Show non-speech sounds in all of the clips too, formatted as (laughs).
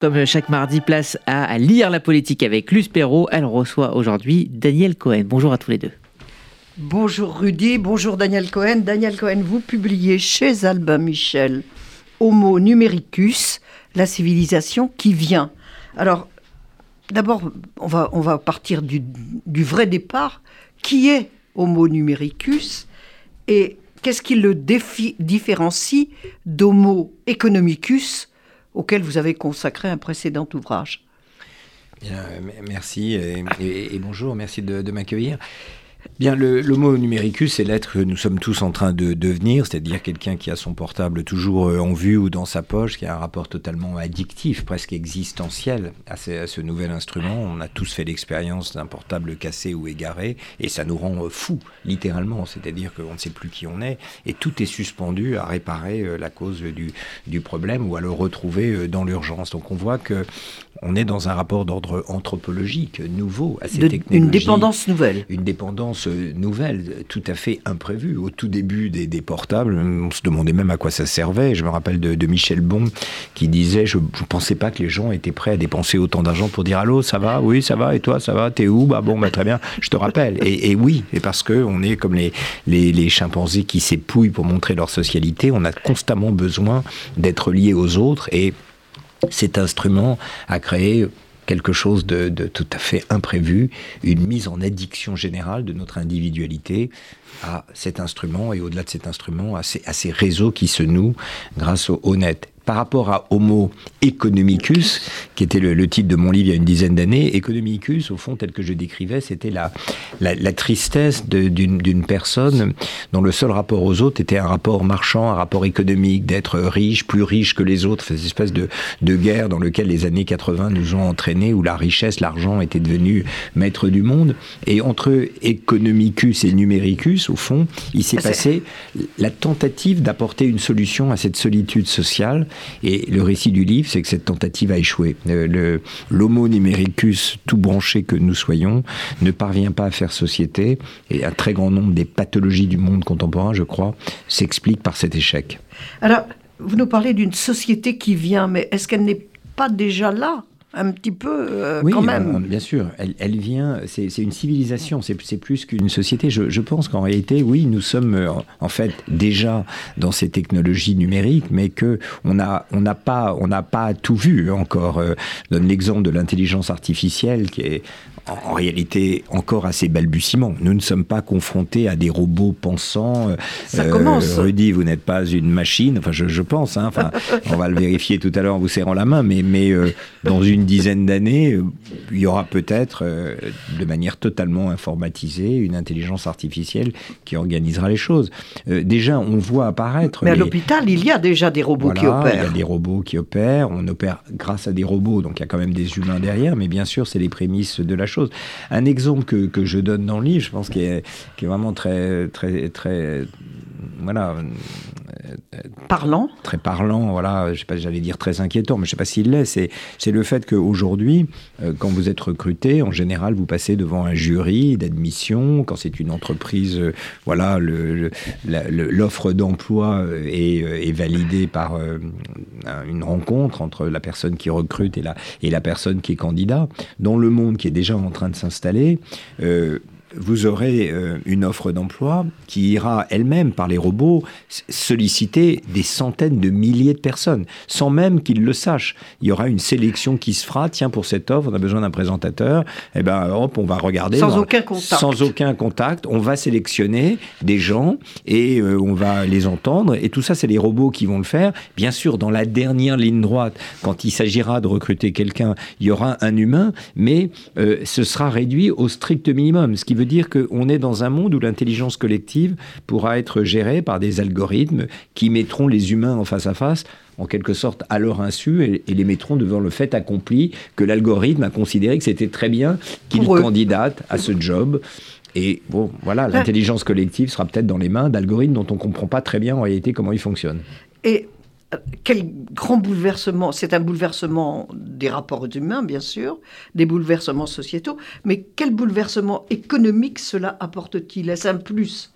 Comme chaque mardi, place à, lire la politique avec Luce Perrault. Elle reçoit aujourd'hui Daniel Cohen. Bonjour à tous les deux. Bonjour Rudy, bonjour Daniel Cohen. Daniel Cohen, vous publiez chez Albin Michel Homo numericus, la civilisation qui vient. Alors, d'abord, on va, on va partir du, du vrai départ. Qui est Homo numericus et qu'est-ce qui le différencie d'Homo economicus auquel vous avez consacré un précédent ouvrage. merci et, bonjour, merci de m'accueillir. Bien, le, l'homo numericus, c'est l'être que nous sommes tous en train de devenir, c'est-à-dire quelqu'un qui a son portable toujours euh, en vue ou dans sa poche, qui a un rapport totalement addictif, presque existentiel à ce, nouvel instrument. On a tous fait l'expérience d'un portable cassé ou égaré, et ça nous rend euh, fous, littéralement, c'est-à-dire qu'on ne sait plus qui on est, et tout est suspendu à réparer euh, la cause du, du problème ou à le retrouver dans l'urgence. Donc on voit que on est dans un rapport d'ordre anthropologique nouveau à ces technologies. Une dépendance nouvelle. Une dépendance nouvelle, tout à fait imprévue. Au tout début des, portables, on se demandait même à quoi ça servait. Je me rappelle de, Michel Bon qui disait Je ne pensais pas que les gens étaient prêts à dépenser autant d'argent pour dire Allô, ça va? Oui, ça va. Et toi, ça va? T'es où? Bah bon, bah très bien, je te rappelle. Et, oui, et parce qu'on est comme les, les, les chimpanzés qui s'épouillent pour montrer leur socialité, on a constamment besoin d'être liés aux autres et cet instrument a créé quelque chose de, tout à fait imprévu, une mise en addiction générale de notre individualité à cet instrument et au-delà de cet instrument à ces, réseaux qui se nouent grâce au, au net par rapport à Homo economicus, qui était le, titre de mon livre il y a une dizaine d'années, economicus, au fond, tel que je décrivais, c'était la, la, tristesse d'une personne dont le seul rapport aux autres était un rapport marchand, un rapport économique, d'être riche, plus riche que les autres, cette espèce de, de guerre dans laquelle les années 80 nous ont entraînés, où la richesse, l'argent était devenu maître du monde. Et entre economicus et numericus, au fond, il s'est passé la tentative d'apporter une solution à cette solitude sociale et le récit du livre, c'est que cette tentative a échoué. Euh, l'homo numericus, tout branché que nous soyons, ne parvient pas à faire société. Et un très grand nombre des pathologies du monde contemporain, je crois, s'expliquent par cet échec. Alors, vous nous parlez d'une société qui vient, mais est-ce qu'elle n'est pas déjà là? Un petit peu euh, oui, quand même. Euh, bien sûr, elle, vient, c'est une civilisation, c'est plus qu'une société. Je, pense qu'en réalité, oui, nous sommes euh, en fait déjà dans ces technologies numériques, mais que on n'a on pas, on n'a pas tout vu encore. je donne l'exemple de l'intelligence artificielle qui est en réalité encore assez balbutiement. Nous ne sommes pas confrontés à des robots pensants. Ça commence. Rudy, vous n'êtes pas une machine. Enfin, je, pense. Hein, enfin, on va le vérifier tout à l'heure en vous serrant la main. Mais, mais dans une dizaine d'années, euh, il y aura peut-être, euh, de manière totalement informatisée, une intelligence artificielle qui organisera les choses. Euh, déjà, on voit apparaître. Mais à l'hôpital, il y a déjà des robots qui opèrent. Il y a des robots qui opèrent. On opère grâce à des robots, donc il y a quand même des humains derrière. Mais bien sûr, c'est les prémices de la chose. Un exemple que, que je donne dans le livre, je pense, qui est, qui est vraiment très, très, très voilà, parlant. Très parlant, voilà, je sais pas, j'allais dire très inquiétant, mais je sais pas s'il l'est. C'est, c'est le fait qu'aujourd'hui, euh, quand vous êtes recruté, en général, vous passez devant un jury d'admission. Quand c'est une entreprise, euh, voilà, le, l'offre d'emploi euh, est, est, validée par une rencontre entre la personne qui recrute et la, et la personne qui est candidat. Dans le monde qui est déjà en train de s'installer, vous aurez euh, une offre d'emploi qui ira elle-même par les robots solliciter des centaines de milliers de personnes, sans même qu'ils le sachent. Il y aura une sélection qui se fera. Tiens, pour cette offre, on a besoin d'un présentateur. Eh ben, hop, on va regarder. Sans aucun contact. Sans aucun contact. On va sélectionner des gens et euh, on va les entendre. Et tout ça, c'est les robots qui vont le faire. Bien sûr, dans la dernière ligne droite, quand il s'agira de recruter quelqu'un, il y aura un humain, mais euh, ce sera réduit au strict minimum. Ce qui veut dire qu'on est dans un monde où l'intelligence collective pourra être gérée par des algorithmes qui mettront les humains en face à face en quelque sorte à leur insu et, les mettront devant le fait accompli que l'algorithme a considéré que c'était très bien qu'ils candidatent à ce job. Et bon, voilà, l'intelligence collective sera peut-être dans les mains d'algorithmes dont on ne comprend pas très bien en réalité comment ils fonctionnent. Et quel grand bouleversement, c'est un bouleversement des rapports humains, bien sûr, des bouleversements sociétaux, mais quel bouleversement économique cela apporte-t-il? Est-ce un plus?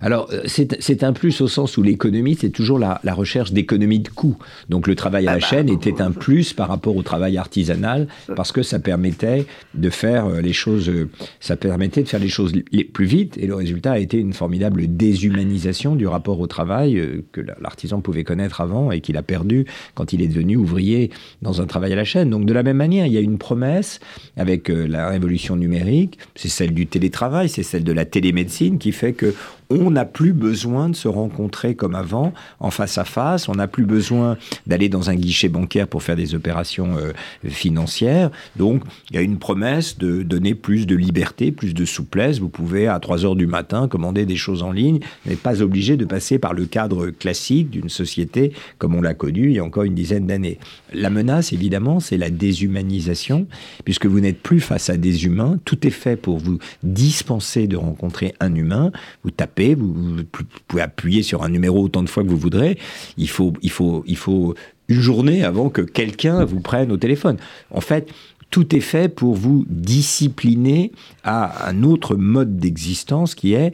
Alors, euh, c'est un plus au sens où l'économie, c'est toujours la, recherche d'économie de coûts. Donc, le travail à la ah bah, chaîne était un plus par rapport au travail artisanal parce que ça permettait de faire euh, les choses, euh, ça permettait de faire les choses les plus vite. Et le résultat a été une formidable déshumanisation du rapport au travail que l'artisan pouvait connaître avant et qu'il a perdu quand il est devenu ouvrier dans un travail à la chaîne. Donc, de la même manière, il y a une promesse avec la révolution numérique, c'est celle du télétravail, c'est celle de la télémédecine qui fait que on n'a plus besoin de se rencontrer comme avant, en face à face. On n'a plus besoin d'aller dans un guichet bancaire pour faire des opérations euh, financières. Donc, il y a une promesse de donner plus de liberté, plus de souplesse. Vous pouvez, à 3 heures du matin, commander des choses en ligne. Vous n'êtes pas obligé de passer par le cadre classique d'une société comme on l'a connu il y a encore une dizaine d'années. La menace, évidemment, c'est la déshumanisation, puisque vous n'êtes plus face à des humains. Tout est fait pour vous dispenser de rencontrer un humain. Vous tapez vous, pouvez appuyer sur un numéro autant de fois que vous voudrez. Il faut, il faut, il faut une journée avant que quelqu'un vous prenne au téléphone. En fait, tout est fait pour vous discipliner à un autre mode d'existence qui est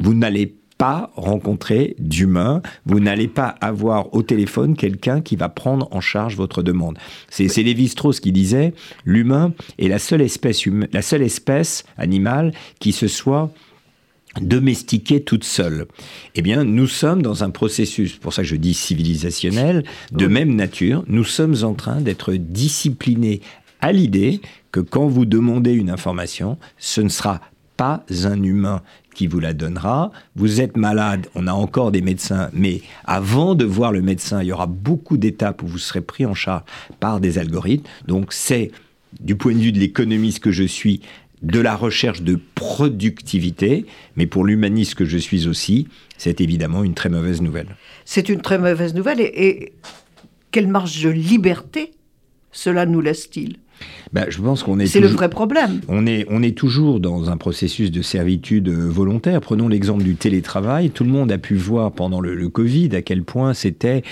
vous n'allez pas rencontrer d'humain, vous n'allez pas avoir au téléphone quelqu'un qui va prendre en charge votre demande. C'est Lévi-Strauss qui disait l'humain est la seule espèce la seule espèce animale qui se soit domestiquée toute seule. Eh bien, nous sommes dans un processus, pour ça que je dis civilisationnel, de même nature. Nous sommes en train d'être disciplinés à l'idée que quand vous demandez une information, ce ne sera pas un humain qui vous la donnera. Vous êtes malade, on a encore des médecins, mais avant de voir le médecin, il y aura beaucoup d'étapes où vous serez pris en charge par des algorithmes. Donc c'est, du point de vue de l'économiste que je suis, de la recherche de productivité, mais pour l'humaniste que je suis aussi, c'est évidemment une très mauvaise nouvelle. C'est une très mauvaise nouvelle et quelle marge de liberté cela nous laisse-t-il? Je pense qu'on est. C'est le vrai problème. On est, on est toujours dans un processus de servitude euh, volontaire. Prenons l'exemple du télétravail. Tout le monde a pu voir pendant le, Covid à quel point c'était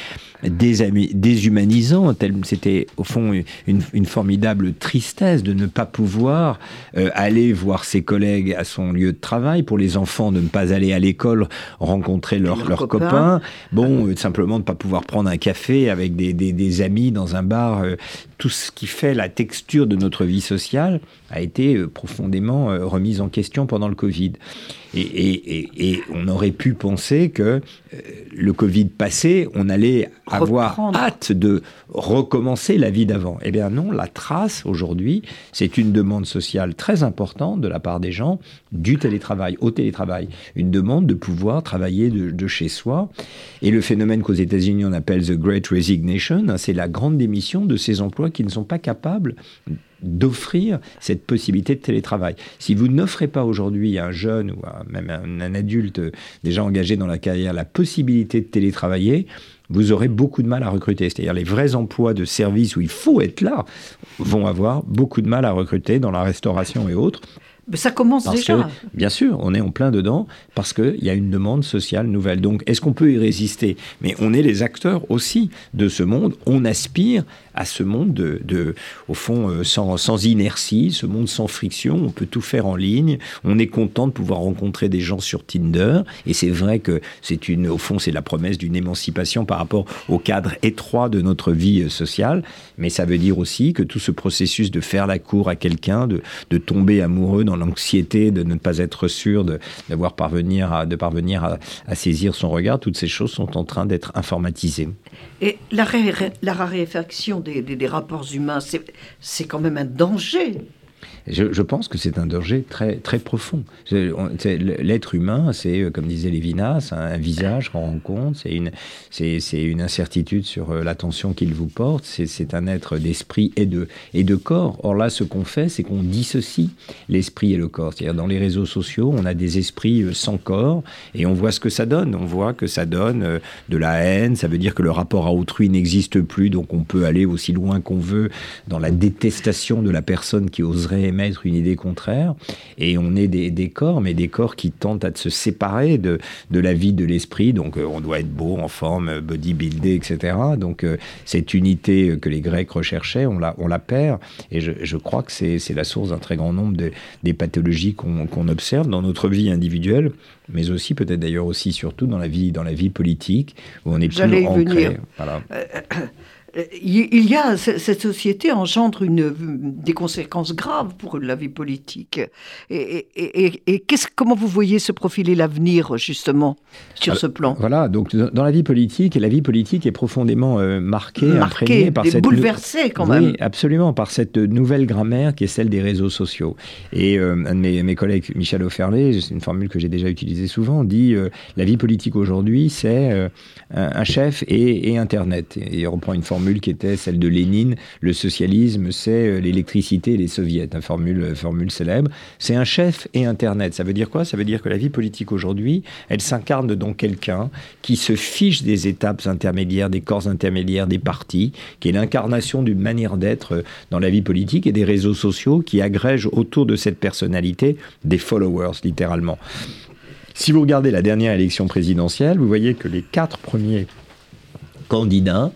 déshumanisant. C'était au fond une, formidable tristesse de ne pas pouvoir euh, aller voir ses collègues à son lieu de travail. Pour les enfants, de ne pas aller à l'école rencontrer leurs copains. Bon, euh, simplement de ne pas pouvoir prendre un café avec des, des, amis dans un bar. Tout ce qui fait la texture de notre vie sociale a été euh, profondément euh, remise en question pendant le Covid. Et, on aurait pu penser que euh, le Covid passé, on allait avoir hâte de recommencer la vie d'avant. Eh bien non, la trace aujourd'hui, c'est une demande sociale très importante de la part des gens du télétravail, au télétravail. Une demande de pouvoir travailler de, chez soi. Et le phénomène qu'aux États-Unis on appelle the Great Resignation, hein, c'est la grande démission de ces emplois qui ne sont pas capables d'offrir cette possibilité de télétravail. Si vous n'offrez pas aujourd'hui à un jeune ou même un, un adulte déjà engagé dans la carrière la possibilité de télétravailler, vous aurez beaucoup de mal à recruter. C'est-à-dire les vrais emplois de service où il faut être là vont avoir beaucoup de mal à recruter dans la restauration et autres. Mais ça commence déjà. bien sûr, on est en plein dedans parce qu'il y a une demande sociale nouvelle. Donc, est-ce qu'on peut y résister? Mais on est les acteurs aussi de ce monde. On aspire à ce monde de, au fond, euh, sans, sans, inertie, ce monde sans friction. On peut tout faire en ligne. On est content de pouvoir rencontrer des gens sur Tinder. Et c'est vrai que c'est une, au fond, c'est la promesse d'une émancipation par rapport au cadre étroit de notre vie euh, sociale. Mais ça veut dire aussi que tout ce processus de faire la cour à quelqu'un, de, de tomber amoureux dans l'anxiété, de ne pas être sûr de, parvenir à, de parvenir à, à saisir son regard, toutes ces choses sont en train d'être informatisées. Et la, la raréfaction des, des, des rapports humains, c'est quand même un danger. Je, pense que c'est un danger très, très profond. L'être humain, c'est, euh, comme disait Lévinas, un, visage qu'on rencontre, c'est une, une incertitude sur euh, l'attention qu'il vous porte, c'est, un être d'esprit et de, et de corps. Or là, ce qu'on fait, c'est qu'on dissocie l'esprit et le corps. C'est-à-dire, dans les réseaux sociaux, on a des esprits euh, sans corps et on voit ce que ça donne. On voit que ça donne de la haine, ça veut dire que le rapport à autrui n'existe plus, donc on peut aller aussi loin qu'on veut dans la détestation de la personne qui oserait oserait émettre une idée contraire. Et on est des, des corps, mais des corps qui tentent à se séparer de, de la vie de l'esprit. Donc euh, on doit être beau, en forme, bodybuildé, etc. Donc euh, cette unité que les Grecs recherchaient, on la, on la perd. Et je, je crois que c'est la source d'un très grand nombre de, des pathologies qu'on observe dans notre vie individuelle, mais aussi peut-être d'ailleurs aussi surtout dans la vie, dans la vie politique, où on est plus ancré. Voilà. Euh, il y a cette société engendre une, des conséquences graves pour la vie politique. Et, et, comment vous voyez se profiler l'avenir justement sur ce plan? Voilà, donc dans la vie politique, la vie politique est profondément euh, marquée, marquée, par cette bouleversée quand même. Oui, absolument, par cette nouvelle grammaire qui est celle des réseaux sociaux. Et euh, un de mes, mes, collègues, Michel Auferlé, c'est une formule que j'ai déjà utilisée souvent, dit la vie politique aujourd'hui, c'est un, chef et, Internet. Et il reprend une formule formule qui était celle de Lénine, le socialisme, c'est euh, l'électricité et les soviets, une formule, euh, formule célèbre. C'est un chef et Internet. Ça veut dire quoi? Ça veut dire que la vie politique aujourd'hui, elle s'incarne dans quelqu'un qui se fiche des étapes intermédiaires, des corps intermédiaires, des partis, qui est l'incarnation d'une manière d'être euh, dans la vie politique et des réseaux sociaux qui agrègent autour de cette personnalité des followers, littéralement. Si vous regardez la dernière élection présidentielle, vous voyez que les quatre premiers candidats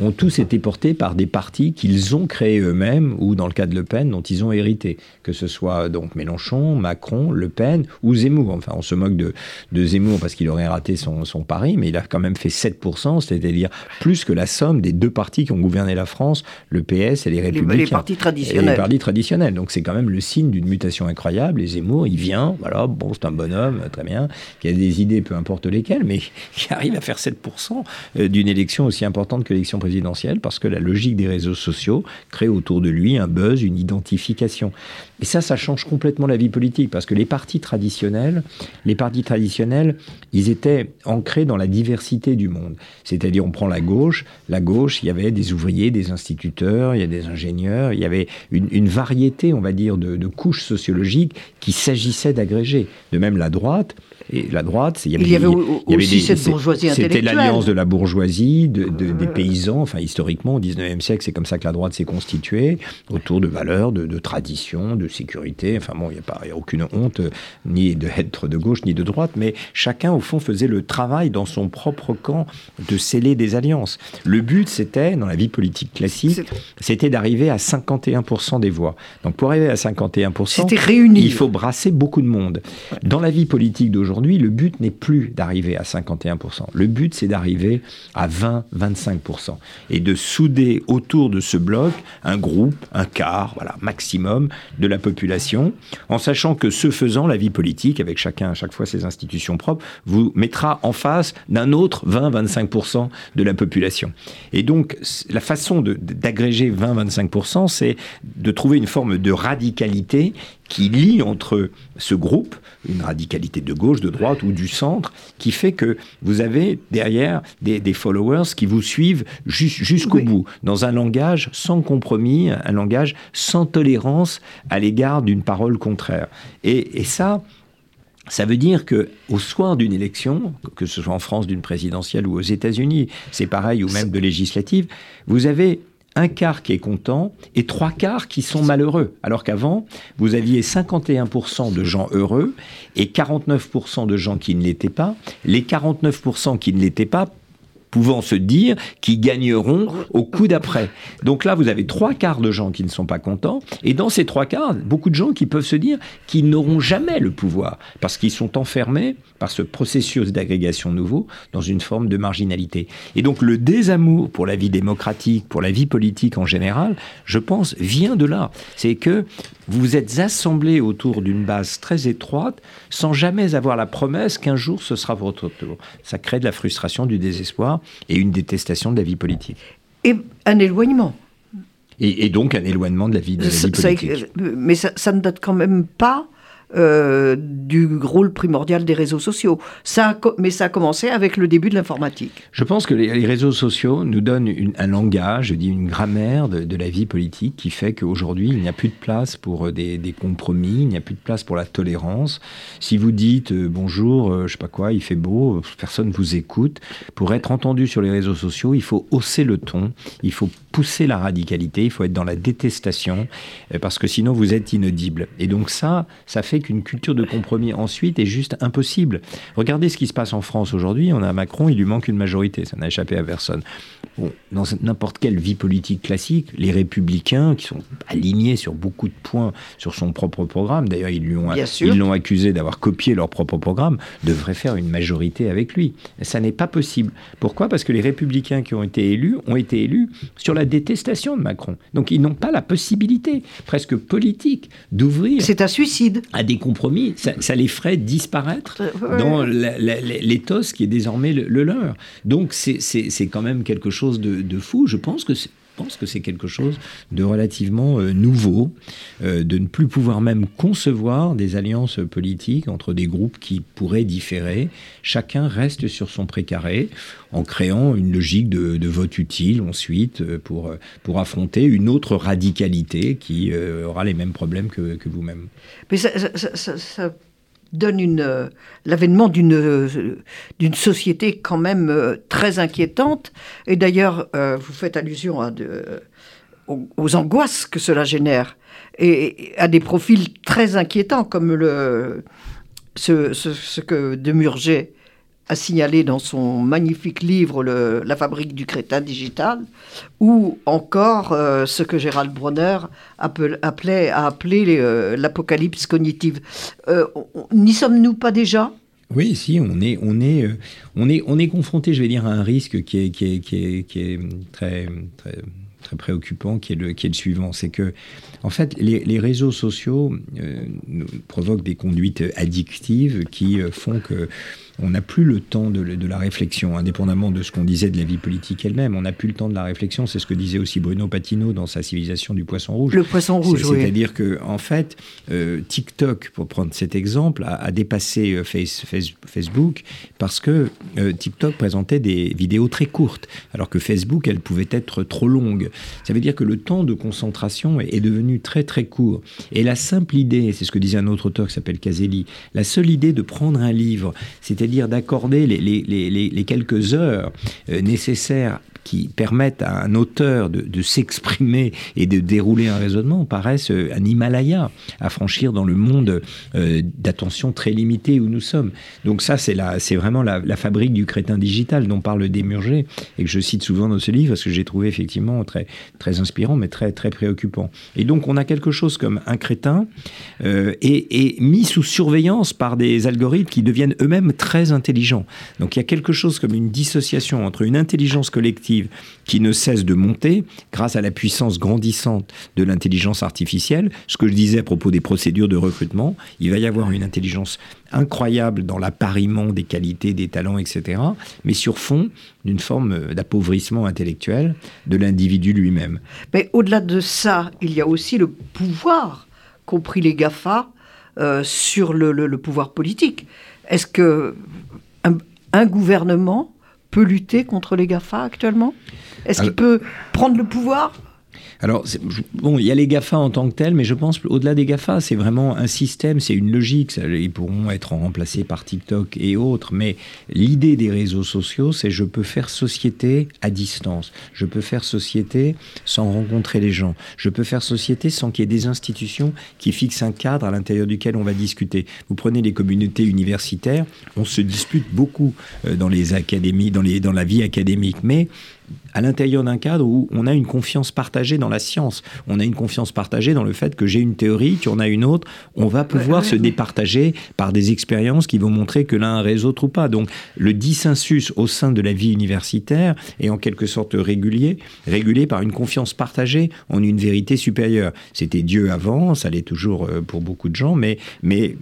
ont tous été portés par des partis qu'ils ont créés eux-mêmes ou dans le cas de Le Pen dont ils ont hérité, que ce soit donc Mélenchon, Macron, Le Pen ou Zemmour. Enfin, on se moque de, de Zemmour parce qu'il aurait raté son, son, pari, mais il a quand même fait 7%, c'est-à-dire plus que la somme des deux partis qui ont gouverné la France, le PS et les Républicains. Les, partis traditionnels. les partis traditionnels. Donc c'est quand même le signe d'une mutation incroyable. Et Zemmour, il vient, voilà, bon, c'est un bonhomme, très bien, qui a des idées, peu importe lesquelles, mais (laughs) qui arrive à faire 7% euh, d'une élection aussi importante que l'élection présidentielle parce que la logique des réseaux sociaux crée autour de lui un buzz, une identification. Et ça, ça change complètement la vie politique parce que les partis traditionnels, les partis traditionnels, ils étaient ancrés dans la diversité du monde. C'est-à-dire, on prend la gauche, la gauche, il y avait des ouvriers, des instituteurs, il y a des ingénieurs, il y avait une, variété, on va dire, de, de couches sociologiques qui s'agissait d'agréger. De même, la droite, et la droite, il y avait, il y avait, aussi cette bourgeoisie C'était l'alliance de la bourgeoisie, de, des paysans. Enfin, historiquement, au 19e siècle, c'est comme ça que la droite s'est constituée, autour de valeurs, de, de traditions, de sécurité. Enfin bon, il n'y a, pas, a aucune honte, ni d'être de gauche, ni de droite, mais chacun, au fond, faisait le travail dans son propre camp de sceller des alliances. Le but, c'était, dans la vie politique classique, c'était d'arriver à 51% des voix. Donc, pour arriver à 51%, il faut brasser beaucoup de monde. Dans la vie politique d'aujourd'hui, aujourd'hui, le but n'est plus d'arriver à 51%. Le but, c'est d'arriver à 20-25%. Et de souder autour de ce bloc un groupe, un quart, voilà, maximum de la population, en sachant que ce faisant, la vie politique, avec chacun à chaque fois ses institutions propres, vous mettra en face d'un autre 20-25% de la population. Et donc, la façon d'agréger 20-25%, c'est de trouver une forme de radicalité qui lie entre ce groupe, une radicalité de gauche, de droite ou du centre, qui fait que vous avez derrière des, followers qui vous suivent jusqu'au bout, dans un langage sans compromis, un langage sans tolérance à l'égard d'une parole contraire. Et, et ça, ça veut dire que au soir d'une élection, que ce soit en France d'une présidentielle ou aux États-Unis, c'est pareil, ou même de législative, vous avez un quart qui est content et trois quarts qui sont malheureux. Alors qu'avant, vous aviez 51% de gens heureux et 49% de gens qui ne l'étaient pas. Les 49% qui ne l'étaient pas pouvant se dire qu'ils gagneront au coup d'après. Donc là, vous avez trois quarts de gens qui ne sont pas contents, et dans ces trois quarts, beaucoup de gens qui peuvent se dire qu'ils n'auront jamais le pouvoir, parce qu'ils sont enfermés par ce processus d'agrégation nouveau dans une forme de marginalité. Et donc le désamour pour la vie démocratique, pour la vie politique en général, je pense, vient de là. C'est que vous êtes assemblés autour d'une base très étroite sans jamais avoir la promesse qu'un jour ce sera votre tour. Ça crée de la frustration, du désespoir et une détestation de la vie politique. Et un éloignement. Et, donc un éloignement de la vie, de la vie politique. mais ça, ça, ne date quand même pas euh, du rôle primordial des réseaux sociaux. Ça mais ça a commencé avec le début de l'informatique. Je pense que les, réseaux sociaux nous donnent un langage, je dis une grammaire de, la vie politique qui fait qu'aujourd'hui, il n'y a plus de place pour des, compromis, il n'y a plus de place pour la tolérance. Si vous dites euh, bonjour, euh, je sais pas quoi, il fait beau, personne vous écoute. Pour être entendu sur les réseaux sociaux, il faut hausser le ton, il faut pousser la radicalité, il faut être dans la détestation, parce que sinon vous êtes inaudible. Et donc ça, ça fait qu'une culture de compromis ensuite est juste impossible. Regardez ce qui se passe en France aujourd'hui. On a Macron, il lui manque une majorité. Ça n'a échappé à personne. Bon, dans n'importe quelle vie politique classique, les républicains, qui sont alignés sur beaucoup de points sur son propre programme, d'ailleurs ils l'ont accusé d'avoir copié leur propre programme, devraient faire une majorité avec lui. ça n'est pas possible. Pourquoi? Parce que les républicains qui ont été élus ont été élus sur la détestation de Macron. Donc ils n'ont pas la possibilité, presque politique, d'ouvrir. C'est un suicide. À des compromis, ça, les ferait disparaître dans l'éthos qui est désormais le, leur. Donc c'est quand même quelque chose de, fou. Je pense que pense que c'est quelque chose de relativement euh, nouveau, euh, de ne plus pouvoir même concevoir des alliances politiques entre des groupes qui pourraient différer. Chacun reste sur son précaré en créant une logique de, vote utile ensuite euh, pour, pour affronter une autre radicalité qui aura les mêmes problèmes que, vous-même. Mais ça donne euh, l'avènement d'une, euh, d'une société quand même euh, très inquiétante. Et d'ailleurs, vous faites allusion de, aux, angoisses que cela génère et, à des profils très inquiétants comme ce, que Demurger a signalé dans son magnifique livre La fabrique du crétin digital, ou encore euh, ce que Gérald Bronner appelait, a appelé euh, l'apocalypse cognitive. Euh, n'y sommes-nous pas déjà? Oui, si, on est, on est, on est, on est confronté, je vais dire, à un risque qui est, qui est, qui est, qui est très, très très préoccupant qui est le, qui est le suivant. C'est que, en fait, les, les réseaux sociaux provoquent des conduites addictives qui font que on n'a plus le temps de, la réflexion, indépendamment de ce qu'on disait de la vie politique elle-même. On n'a plus le temps de la réflexion. C'est ce que disait aussi Bruno Patino dans sa civilisation du poisson rouge. Le poisson rouge, oui. C'est-à-dire que, en fait, euh, TikTok, pour prendre cet exemple, a, dépassé euh, Facebook parce que euh, TikTok présentait des vidéos très courtes, alors que Facebook, elle pouvait être trop longue. Ça veut dire que le temps de concentration est, est devenu très très court. Et la simple idée, c'est ce que disait un autre auteur qui s'appelle Caselli, la seule idée de prendre un livre, c'est-à-dire d'accorder les, quelques heures euh, nécessaires qui permettent à un auteur de, s'exprimer et de dérouler un raisonnement paraissent euh, un Himalaya à franchir dans le monde euh, d'attention très limité où nous sommes. Donc ça, c'est c'est vraiment la, fabrique du crétin digital dont parle Démurger et que je cite souvent dans ce livre parce que j'ai trouvé effectivement très, très inspirant mais très, très préoccupant. Et donc on a quelque chose comme un crétin euh, et mis sous surveillance par des algorithmes qui deviennent eux-mêmes très intelligents. Donc il y a quelque chose comme une dissociation entre une intelligence collective qui ne cesse de monter grâce à la puissance grandissante de l'intelligence artificielle. Ce que je disais à propos des procédures de recrutement, il va y avoir une intelligence incroyable dans l'appariement des qualités, des talents, etc., mais sur fond d'une forme d'appauvrissement intellectuel de l'individu lui-même. Mais au-delà de ça, il y a aussi le pouvoir, compris les GAFA, euh, sur le, pouvoir politique. Est-ce que un gouvernement peut lutter contre les GAFA actuellement? Est-ce qu'il peut prendre le pouvoir? Alors, bon, il y a les GAFA en tant que tels, mais je pense au-delà des GAFA, c'est vraiment un système, c'est une logique. ils pourront être remplacés par TikTok et autres, mais l'idée des réseaux sociaux, c'est je peux faire société à distance. Je peux faire société sans rencontrer les gens. Je peux faire société sans qu'il y ait des institutions qui fixent un cadre à l'intérieur duquel on va discuter. Vous prenez les communautés universitaires, on se dispute beaucoup euh, dans les académies, dans, la vie académique, mais à l'intérieur d'un cadre où on a une confiance partagée dans la science. On a une confiance partagée dans le fait que j'ai une théorie, tu en as une autre. On va pouvoir se départager par des expériences qui vont montrer que l'un réseau ou pas. Donc le dissensus au sein de la vie universitaire est en quelque sorte régulier, régulé par une confiance partagée en une vérité supérieure. C'était Dieu avant, ça l'est toujours euh, pour beaucoup de gens, mais, mais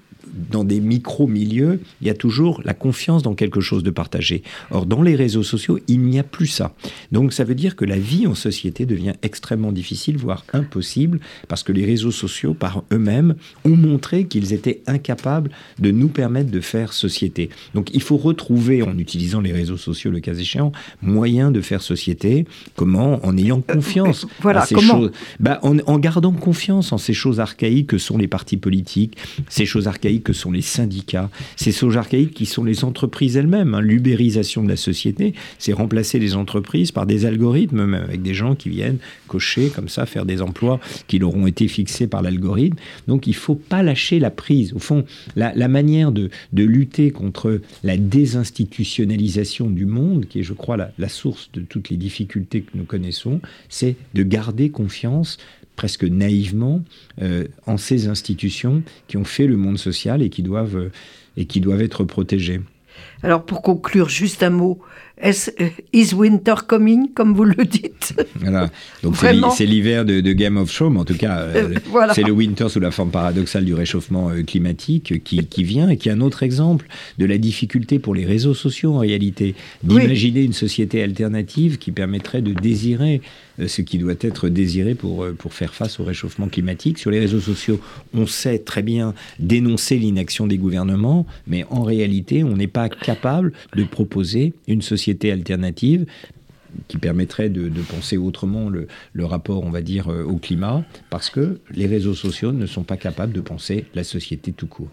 dans des micro-milieux, il y a toujours la confiance dans quelque chose de partagé. Or, dans les réseaux sociaux, il n'y a plus ça. Donc, ça veut dire que la vie en société devient extrêmement difficile, voire impossible, parce que les réseaux sociaux, par eux-mêmes, ont montré qu'ils étaient incapables de nous permettre de faire société. Donc, il faut retrouver, en utilisant les réseaux sociaux, le cas échéant, moyen de faire société. Comment? En ayant confiance Euh, (laughs) voilà, à ces comment? choses. Bah, en, en gardant confiance en ces choses archaïques que sont les partis politiques, ces choses archaïques que sont les syndicats, ces choses archaïques qui sont les entreprises elles-mêmes. hein. L'ubérisation de la société, c'est remplacer les entreprises par des algorithmes, avec des gens qui viennent cocher comme ça, faire des emplois qui leur ont été fixés par l'algorithme. Donc il faut pas lâcher la prise. Au fond, la, manière de, lutter contre la désinstitutionnalisation du monde, qui est, je crois, la source de toutes les difficultés que nous connaissons, c'est de garder confiance presque naïvement euh, en ces institutions qui ont fait le monde social et qui doivent, euh, et qui doivent être protégées. Alors pour conclure, juste un mot. Est-ce, euh, is winter coming, comme vous le dites? Voilà. Donc c'est l'hiver de, de Game of Thrones, en tout cas, euh, Euh, voilà. c'est le winter sous la forme paradoxale du réchauffement climatique qui, qui vient et qui est un autre exemple de la difficulté pour les réseaux sociaux en réalité d'imaginer une société alternative qui permettrait de désirer ce qui doit être désiré pour, pour faire face au réchauffement climatique. Sur les réseaux sociaux, on sait très bien dénoncer l'inaction des gouvernements, mais en réalité, on n'est pas capable de proposer une société alternative qui permettrait de, de penser autrement le, le rapport, on va dire, euh, au climat, parce que les réseaux sociaux ne sont pas capables de penser la société tout court.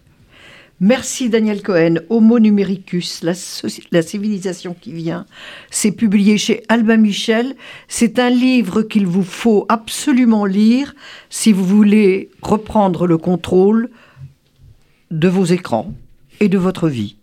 Merci Daniel Cohen. Homo numericus, la, soci- la civilisation qui vient. C'est publié chez Albin Michel. C'est un livre qu'il vous faut absolument lire si vous voulez reprendre le contrôle de vos écrans et de votre vie.